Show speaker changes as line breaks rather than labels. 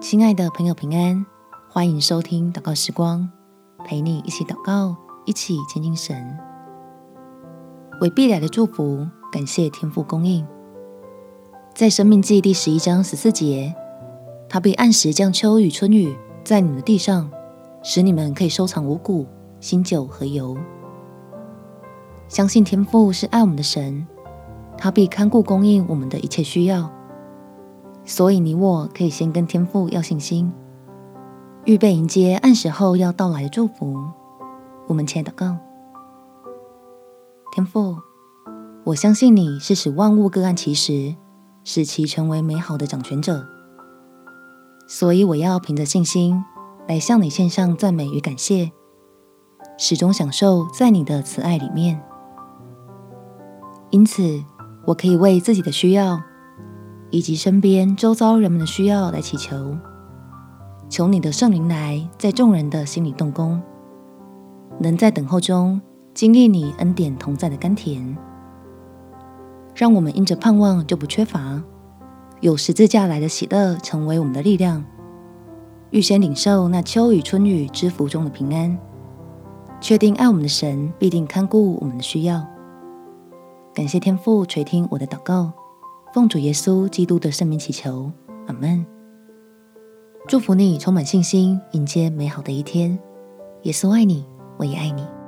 亲爱的朋友，平安！欢迎收听祷告时光，陪你一起祷告，一起亲近神。为必来的祝福，感谢天父供应。在生命记第十一章十四节，他必按时降秋雨春雨在你们的地上，使你们可以收藏五谷、新酒和油。相信天父是爱我们的神，他必看顾供应我们的一切需要。所以，你我可以先跟天父要信心，预备迎接按时后要到来的祝福。我们前祷告：天父，我相信你是使万物各按其时，使其成为美好的掌权者。所以，我要凭着信心来向你献上赞美与感谢，始终享受在你的慈爱里面。因此，我可以为自己的需要。以及身边周遭人们的需要来祈求，求你的圣灵来在众人的心里动工，能在等候中经历你恩典同在的甘甜，让我们因着盼望就不缺乏，有十字架来的喜乐成为我们的力量，预先领受那秋雨春雨之福中的平安，确定爱我们的神必定看顾我们的需要。感谢天父垂听我的祷告。奉主耶稣基督的圣名祈求，阿门。祝福你充满信心，迎接美好的一天。耶稣爱你，我也爱你。